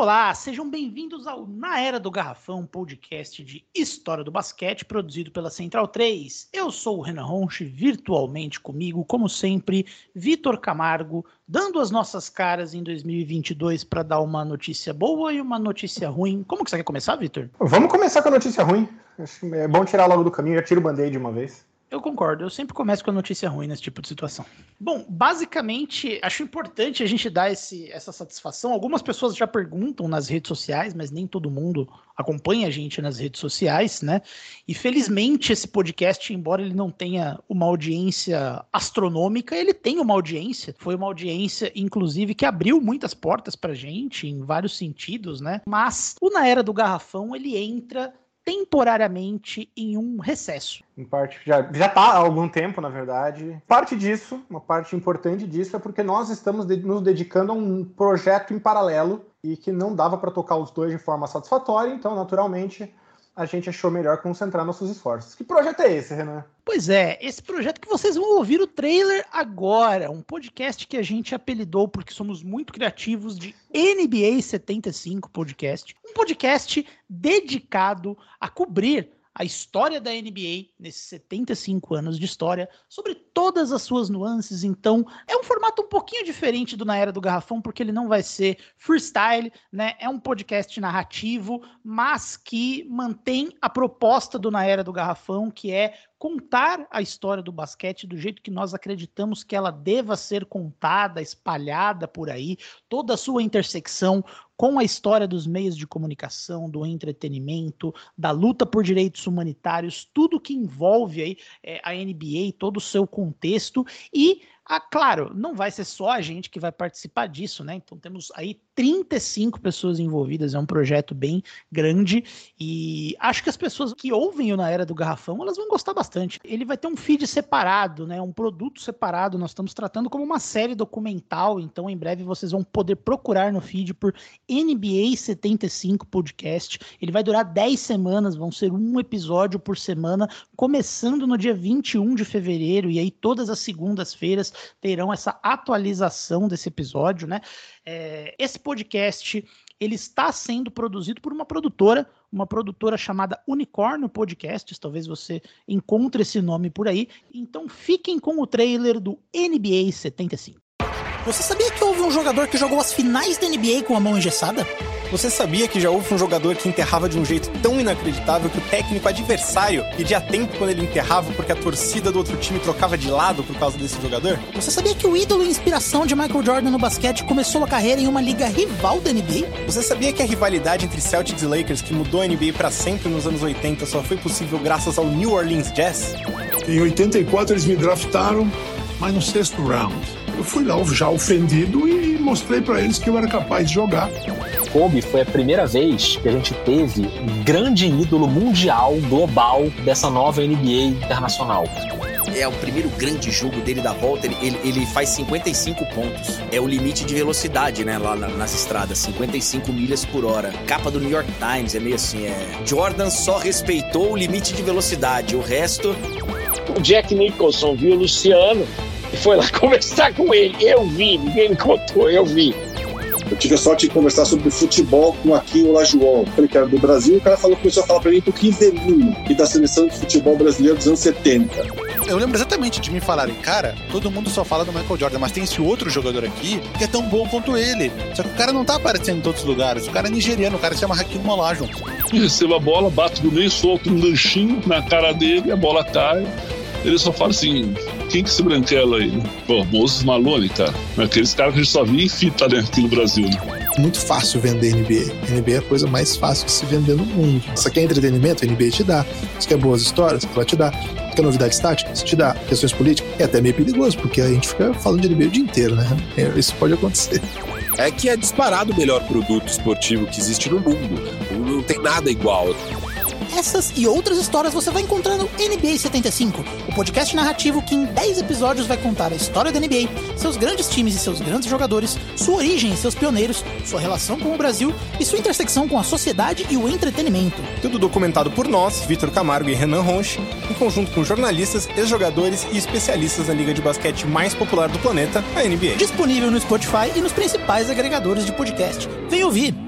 Olá, sejam bem-vindos ao Na Era do Garrafão, podcast de história do basquete, produzido pela Central 3. Eu sou o Renan Ronche, virtualmente comigo, como sempre, Vitor Camargo, dando as nossas caras em 2022 para dar uma notícia boa e uma notícia ruim. Como que você quer começar, Vitor? Vamos começar com a notícia ruim. Acho é bom tirar logo do caminho, já tiro o band-aid de uma vez. Eu concordo, eu sempre começo com a notícia ruim nesse tipo de situação. Bom, basicamente, acho importante a gente dar esse, essa satisfação. Algumas pessoas já perguntam nas redes sociais, mas nem todo mundo acompanha a gente nas redes sociais, né? E felizmente esse podcast, embora ele não tenha uma audiência astronômica, ele tem uma audiência. Foi uma audiência, inclusive, que abriu muitas portas pra gente em vários sentidos, né? Mas o Na Era do Garrafão, ele entra temporariamente em um recesso. Em parte, já, já tá há algum tempo, na verdade. Parte disso, uma parte importante disso, é porque nós estamos de, nos dedicando a um projeto em paralelo e que não dava para tocar os dois de forma satisfatória, então, naturalmente, a gente achou melhor concentrar nossos esforços. Que projeto é esse, Renan? Pois é, esse projeto que vocês vão ouvir o trailer agora, um podcast que a gente apelidou porque somos muito criativos de NBA 75 Podcast, um podcast dedicado a cobrir a história da NBA nesses 75 anos de história, sobre todas as suas nuances. Então, é um formato um pouquinho diferente do Na Era do Garrafão, porque ele não vai ser freestyle, né? É um podcast narrativo, mas que mantém a proposta do Na Era do Garrafão, que é contar a história do basquete do jeito que nós acreditamos que ela deva ser contada, espalhada por aí, toda a sua intersecção com a história dos meios de comunicação, do entretenimento, da luta por direitos humanitários, tudo que envolve aí é, a NBA, todo o seu contexto e ah, claro, não vai ser só a gente que vai participar disso, né? Então temos aí 35 pessoas envolvidas, é um projeto bem grande e acho que as pessoas que ouvem o Na Era do Garrafão, elas vão gostar bastante. Ele vai ter um feed separado, né? Um produto separado, nós estamos tratando como uma série documental, então em breve vocês vão poder procurar no feed por NBA 75 Podcast. Ele vai durar 10 semanas, vão ser um episódio por semana, começando no dia 21 de fevereiro e aí todas as segundas-feiras terão essa atualização desse episódio, né? É, esse podcast ele está sendo produzido por uma produtora, uma produtora chamada Unicórnio Podcasts, talvez você encontre esse nome por aí. Então fiquem com o trailer do NBA 75. Você sabia que houve um jogador que jogou as finais da NBA com a mão engessada? Você sabia que já houve um jogador que enterrava de um jeito tão inacreditável que o técnico adversário pedia tempo quando ele enterrava porque a torcida do outro time trocava de lado por causa desse jogador? Você sabia que o ídolo e inspiração de Michael Jordan no basquete começou a carreira em uma liga rival da NBA? Você sabia que a rivalidade entre Celtics e Lakers que mudou a NBA para sempre nos anos 80 só foi possível graças ao New Orleans Jazz? Em 84 eles me draftaram, mas no sexto round. Eu fui lá já ofendido e mostrei para eles que eu era capaz de jogar. Kobe foi a primeira vez que a gente teve um grande ídolo mundial, global, dessa nova NBA internacional. É o primeiro grande jogo dele da volta, ele, ele, ele faz 55 pontos. É o limite de velocidade, né, lá na, nas estradas, 55 milhas por hora. Capa do New York Times, é meio assim, é... Jordan só respeitou o limite de velocidade, o resto... O Jack Nicholson viu o Luciano e foi lá conversar com ele. Eu vi, ninguém me contou, eu vi. Eu tive a sorte de conversar sobre futebol com aqui o. Falei que era do Brasil, e o cara falou, começou a falar pra mim do Rivelino e da seleção de futebol brasileiro dos anos 70. Eu lembro exatamente de me falarem, cara, todo mundo só fala do Michael Jordan, mas tem esse outro jogador aqui que é tão bom quanto ele. Só que o cara não tá aparecendo em todos os lugares. O cara é nigeriano, o cara se chama Hakim Olajuwon. Receba a bola, bate no meio, solta um ganchinho na cara dele, a bola cai. Ele só fala assim: quem que se branquela aí? Pô, Moses Malone, cara. Aqueles caras que a gente só via em fita né, aqui no Brasil, né? Muito fácil vender NBA. NBA é a coisa mais fácil de se vender no mundo. Você quer entretenimento? NBA te dá. Você quer boas histórias? Ela te dá. Quer novidades táticas? Te dá. Questões políticas? É até meio perigoso, porque a gente fica falando de NBA o dia inteiro, né? É, isso pode acontecer. É que é disparado o melhor produto esportivo que existe no mundo. Não tem nada igual. Essas e outras histórias você vai encontrar no NBA 75, o podcast narrativo que em 10 episódios vai contar a história da NBA, seus grandes times e seus grandes jogadores, sua origem e seus pioneiros, sua relação com o Brasil e sua intersecção com a sociedade e o entretenimento. Tudo documentado por nós, Vitor Camargo e Renan Ronche, em conjunto com jornalistas, ex-jogadores e especialistas na liga de basquete mais popular do planeta, a NBA. Disponível no Spotify e nos principais agregadores de podcast. Vem ouvir!